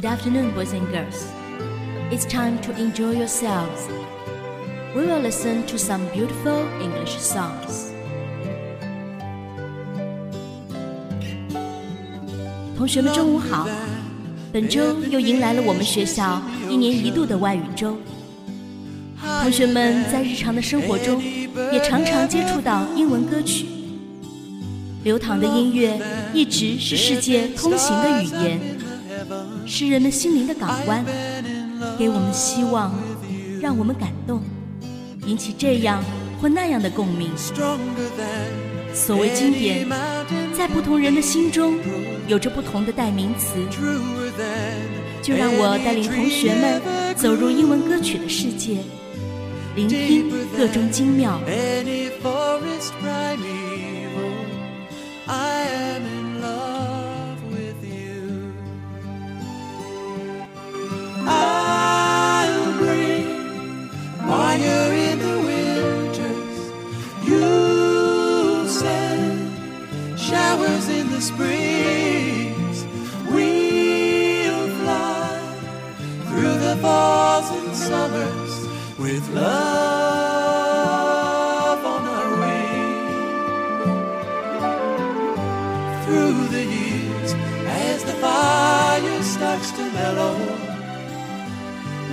Good afternoon, boys and girls. It's time to enjoy yourselves. We will listen to some beautiful English songs. 同学们，中午好！本周又迎来了我们学校一年一度的外语周。同学们在日常的生活中也常常接触到英文歌曲。流淌的音乐一直是世界通行的语言，是人们心灵的港湾，给我们希望，让我们感动，引起这样或那样的共鸣。所谓经典，在不同人的心中有着不同的代名词。就让我带领同学们走入英文歌曲的世界，聆听各中精妙。Starts to mellow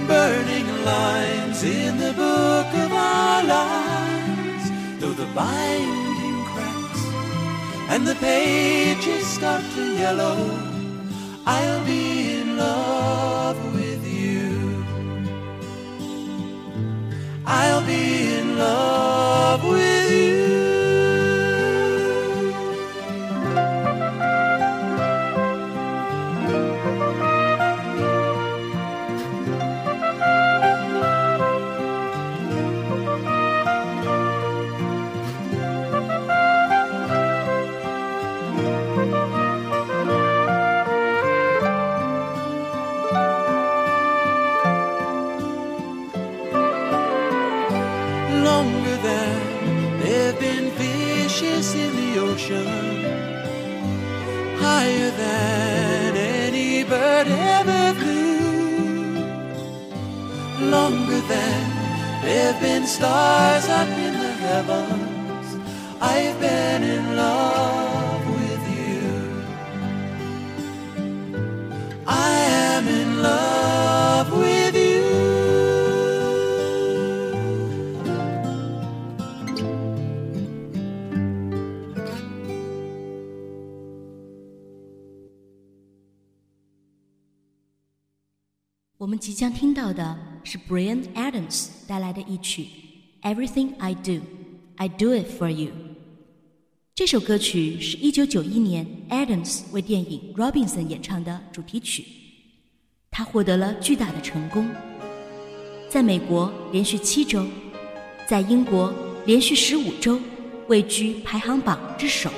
burning lines in the book of our lives. Though the binding cracks and the pages start to yellow I'll be in love 我们即将听到的是 Brian Adams 带来的一曲《Everything I Do, I Do It For You》。这首歌曲是一九九一年 Adams 为电影《Robinson》演唱的主题曲，他获得了巨大的成功，在美国连续七周，在英国连续十五周位居排行榜之首。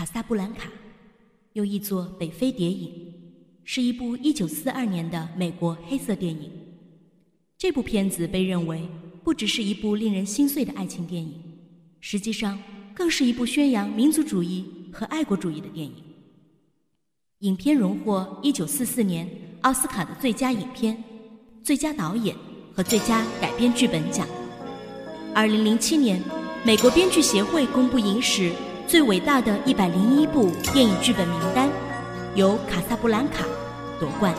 卡萨布兰卡，又译作《北非谍影》，是一部1942年的美国黑色电影。这部片子被认为不只是一部令人心碎的爱情电影，实际上更是一部宣扬民族主义和爱国主义的电影。影片荣获1944年奥斯卡的最佳影片、最佳导演和最佳改编剧本奖。2007年，美国编剧协会公布影史。最伟大的一百零一部电影剧本名单，由《卡萨布兰卡》夺冠。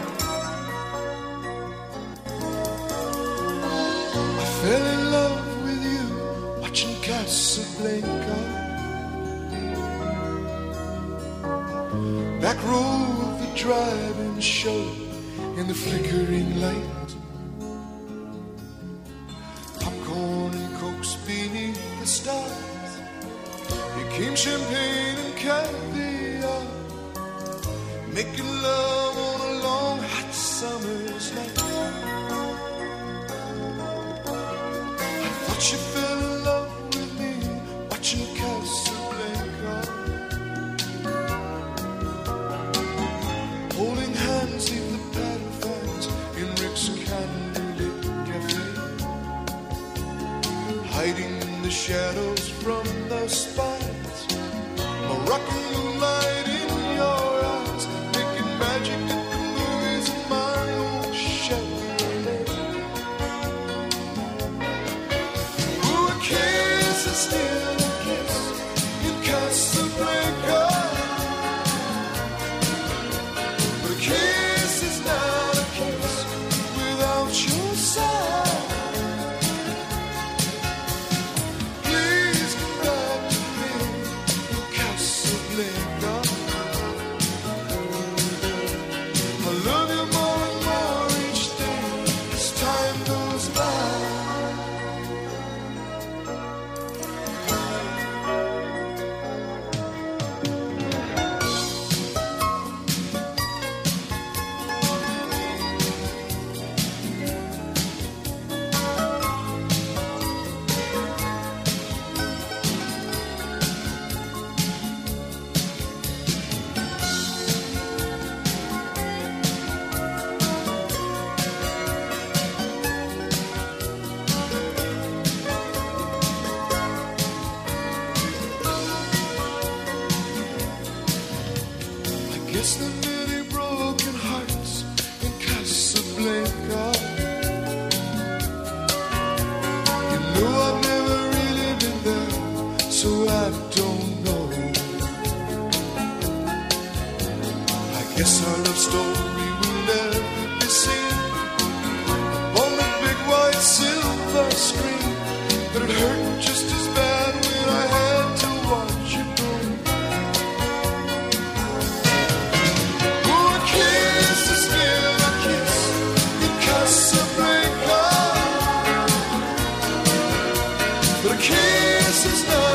Came champagne and caviar, making love on a long hot summer's night. I thought you kisses.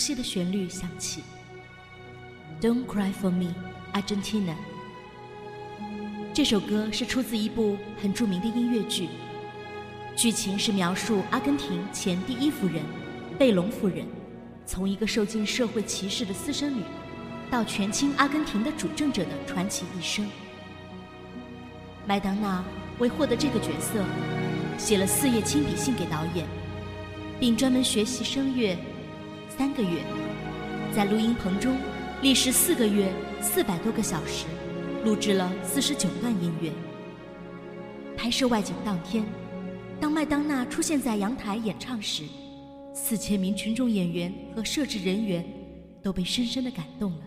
悉的旋律响起。Don't cry for me, Argentina。这首歌是出自一部很著名的音乐剧，剧情是描述阿根廷前第一夫人贝隆夫人，从一个受尽社会歧视的私生女，到权倾阿根廷的主政者的传奇一生。麦当娜为获得这个角色，写了四页亲笔信给导演，并专门学习声乐三个月，在录音棚中历时四个月四百多个小时，录制了四十九段音乐。拍摄外景当天，当麦当娜出现在阳台演唱时，四千名群众演员和摄制人员都被深深的感动了。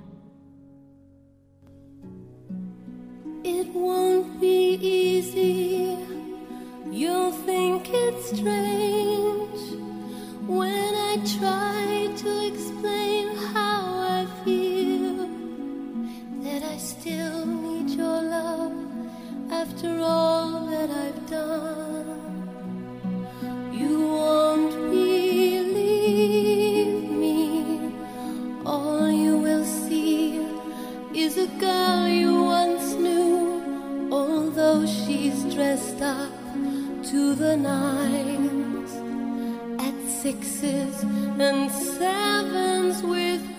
It won't be easy. You'll think it's strange when I try to explain how I feel that I still need your love after all that I've done. You won't believe me, all you will see is a girl you once knew, although she's dressed up to the nines at sixes and sevens with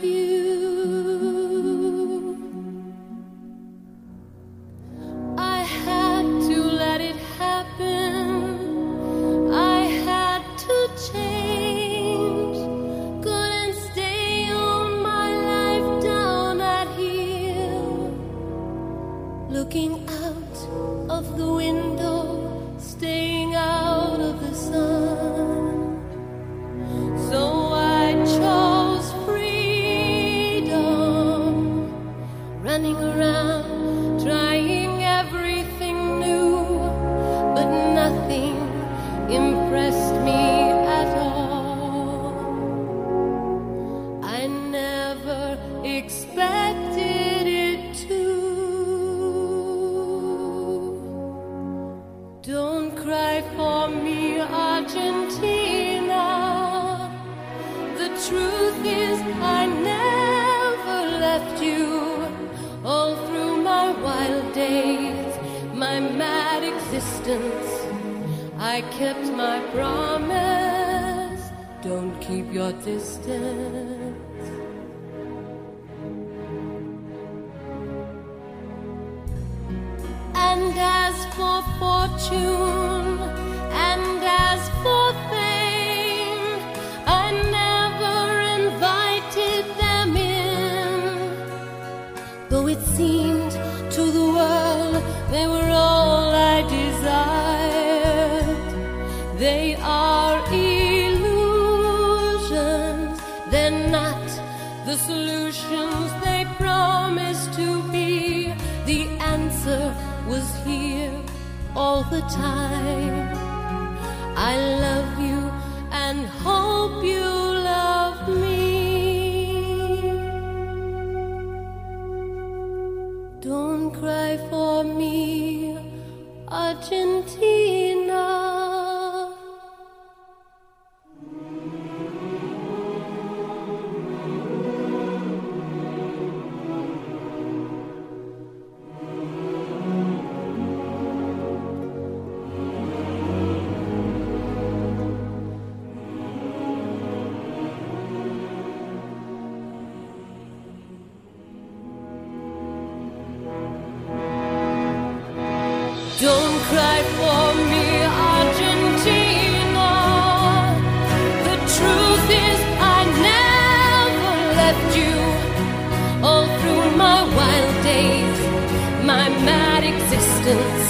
truth is, I never left you. All through my wild days, my mad existence, I kept my promise. Don't keep your distance. And as for fortune, and as for seemed to the world they were all I desired, they are illusions. They're not the solutions they promised to be. The answer was here all the time. I love you and hope you love me. watching Don't cry for me, Argentina. The truth is, I never left you. All through my wild days, my mad existence,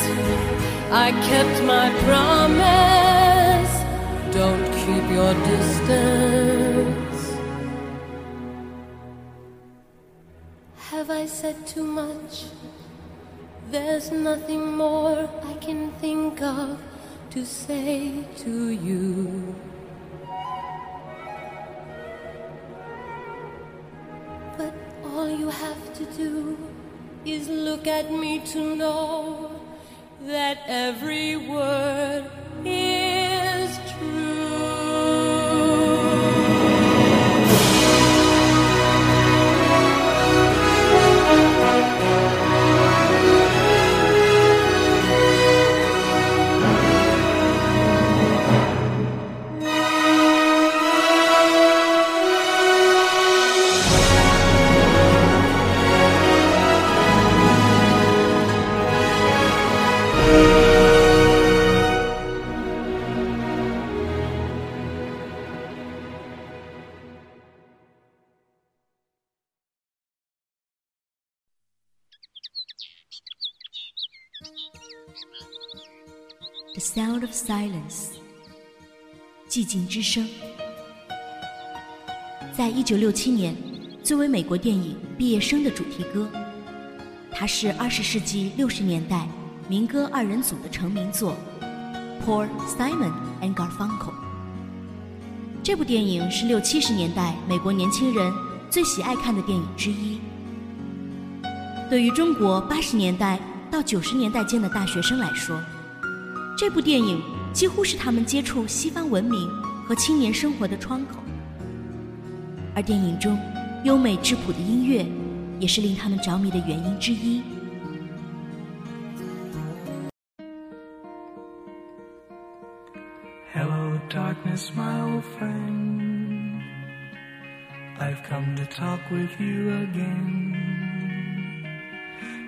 I kept my promise. Don't keep your distance. Have I said too much? There's nothing more I can think of to say to you. But all you have to do is look at me to know that every word is true. The Sound of Silence，寂静之声。在一九六七年，作为美国电影《毕业生》的主题歌，它是二十世纪六十年代民歌二人组的成名作《Paul Simon and Garfunkel》。这部电影是六七十年代美国年轻人最喜爱看的电影之一。对于中国八十年代到九十年代间的大学生来说，这部电影几乎是他们接触西方文明和青年生活的窗口。而电影中优美质朴的音乐，也是令他们着迷的原因之一。Hello, darkness, my old friend. I've come to talk with you again.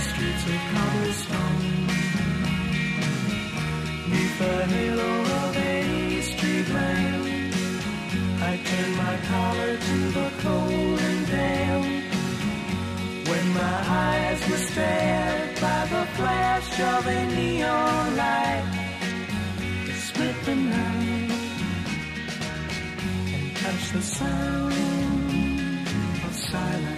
streets of cobblestone, neath the halo of a street lamp. I turned my collar to the cold and damp. When my eyes were stared by the flash of a neon light that split the night and touched the sound of silence.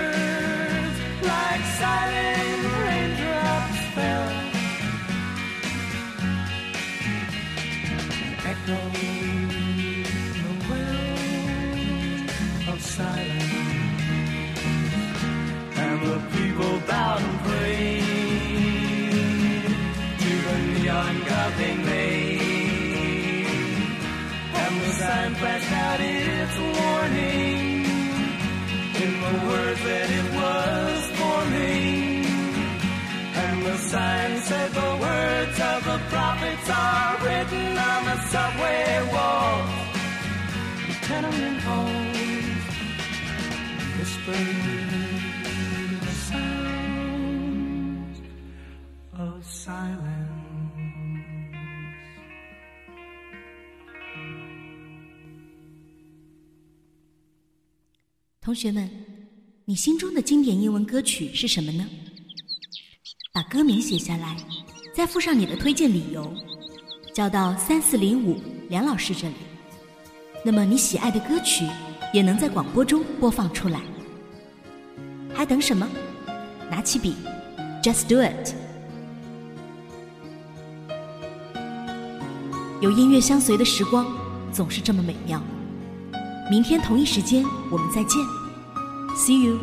同学们，你心中的经典英文歌曲是什么呢？把歌名写下来，再附上你的推荐理由，交到三四零五梁老师这里。那么你喜爱的歌曲也能在广播中播放出来。还等什么？拿起笔，Just do it！有音乐相随的时光，总是这么美妙。明天同一时间，我们再见。See you.